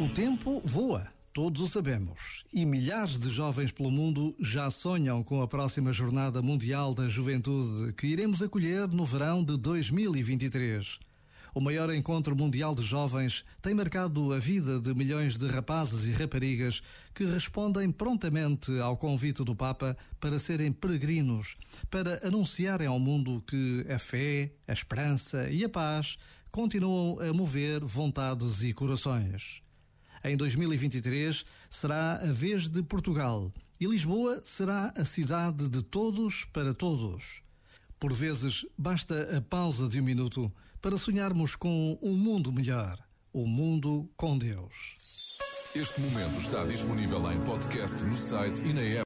O tempo voa, todos o sabemos, e milhares de jovens pelo mundo já sonham com a próxima Jornada Mundial da Juventude que iremos acolher no verão de 2023. O maior encontro mundial de jovens tem marcado a vida de milhões de rapazes e raparigas que respondem prontamente ao convite do Papa para serem peregrinos, para anunciarem ao mundo que a fé, a esperança e a paz continuam a mover vontades e corações. Em 2023 será a vez de Portugal e Lisboa será a cidade de todos para todos. Por vezes, basta a pausa de um minuto para sonharmos com um mundo melhor o mundo com Deus. Este momento está disponível em podcast no site e na app.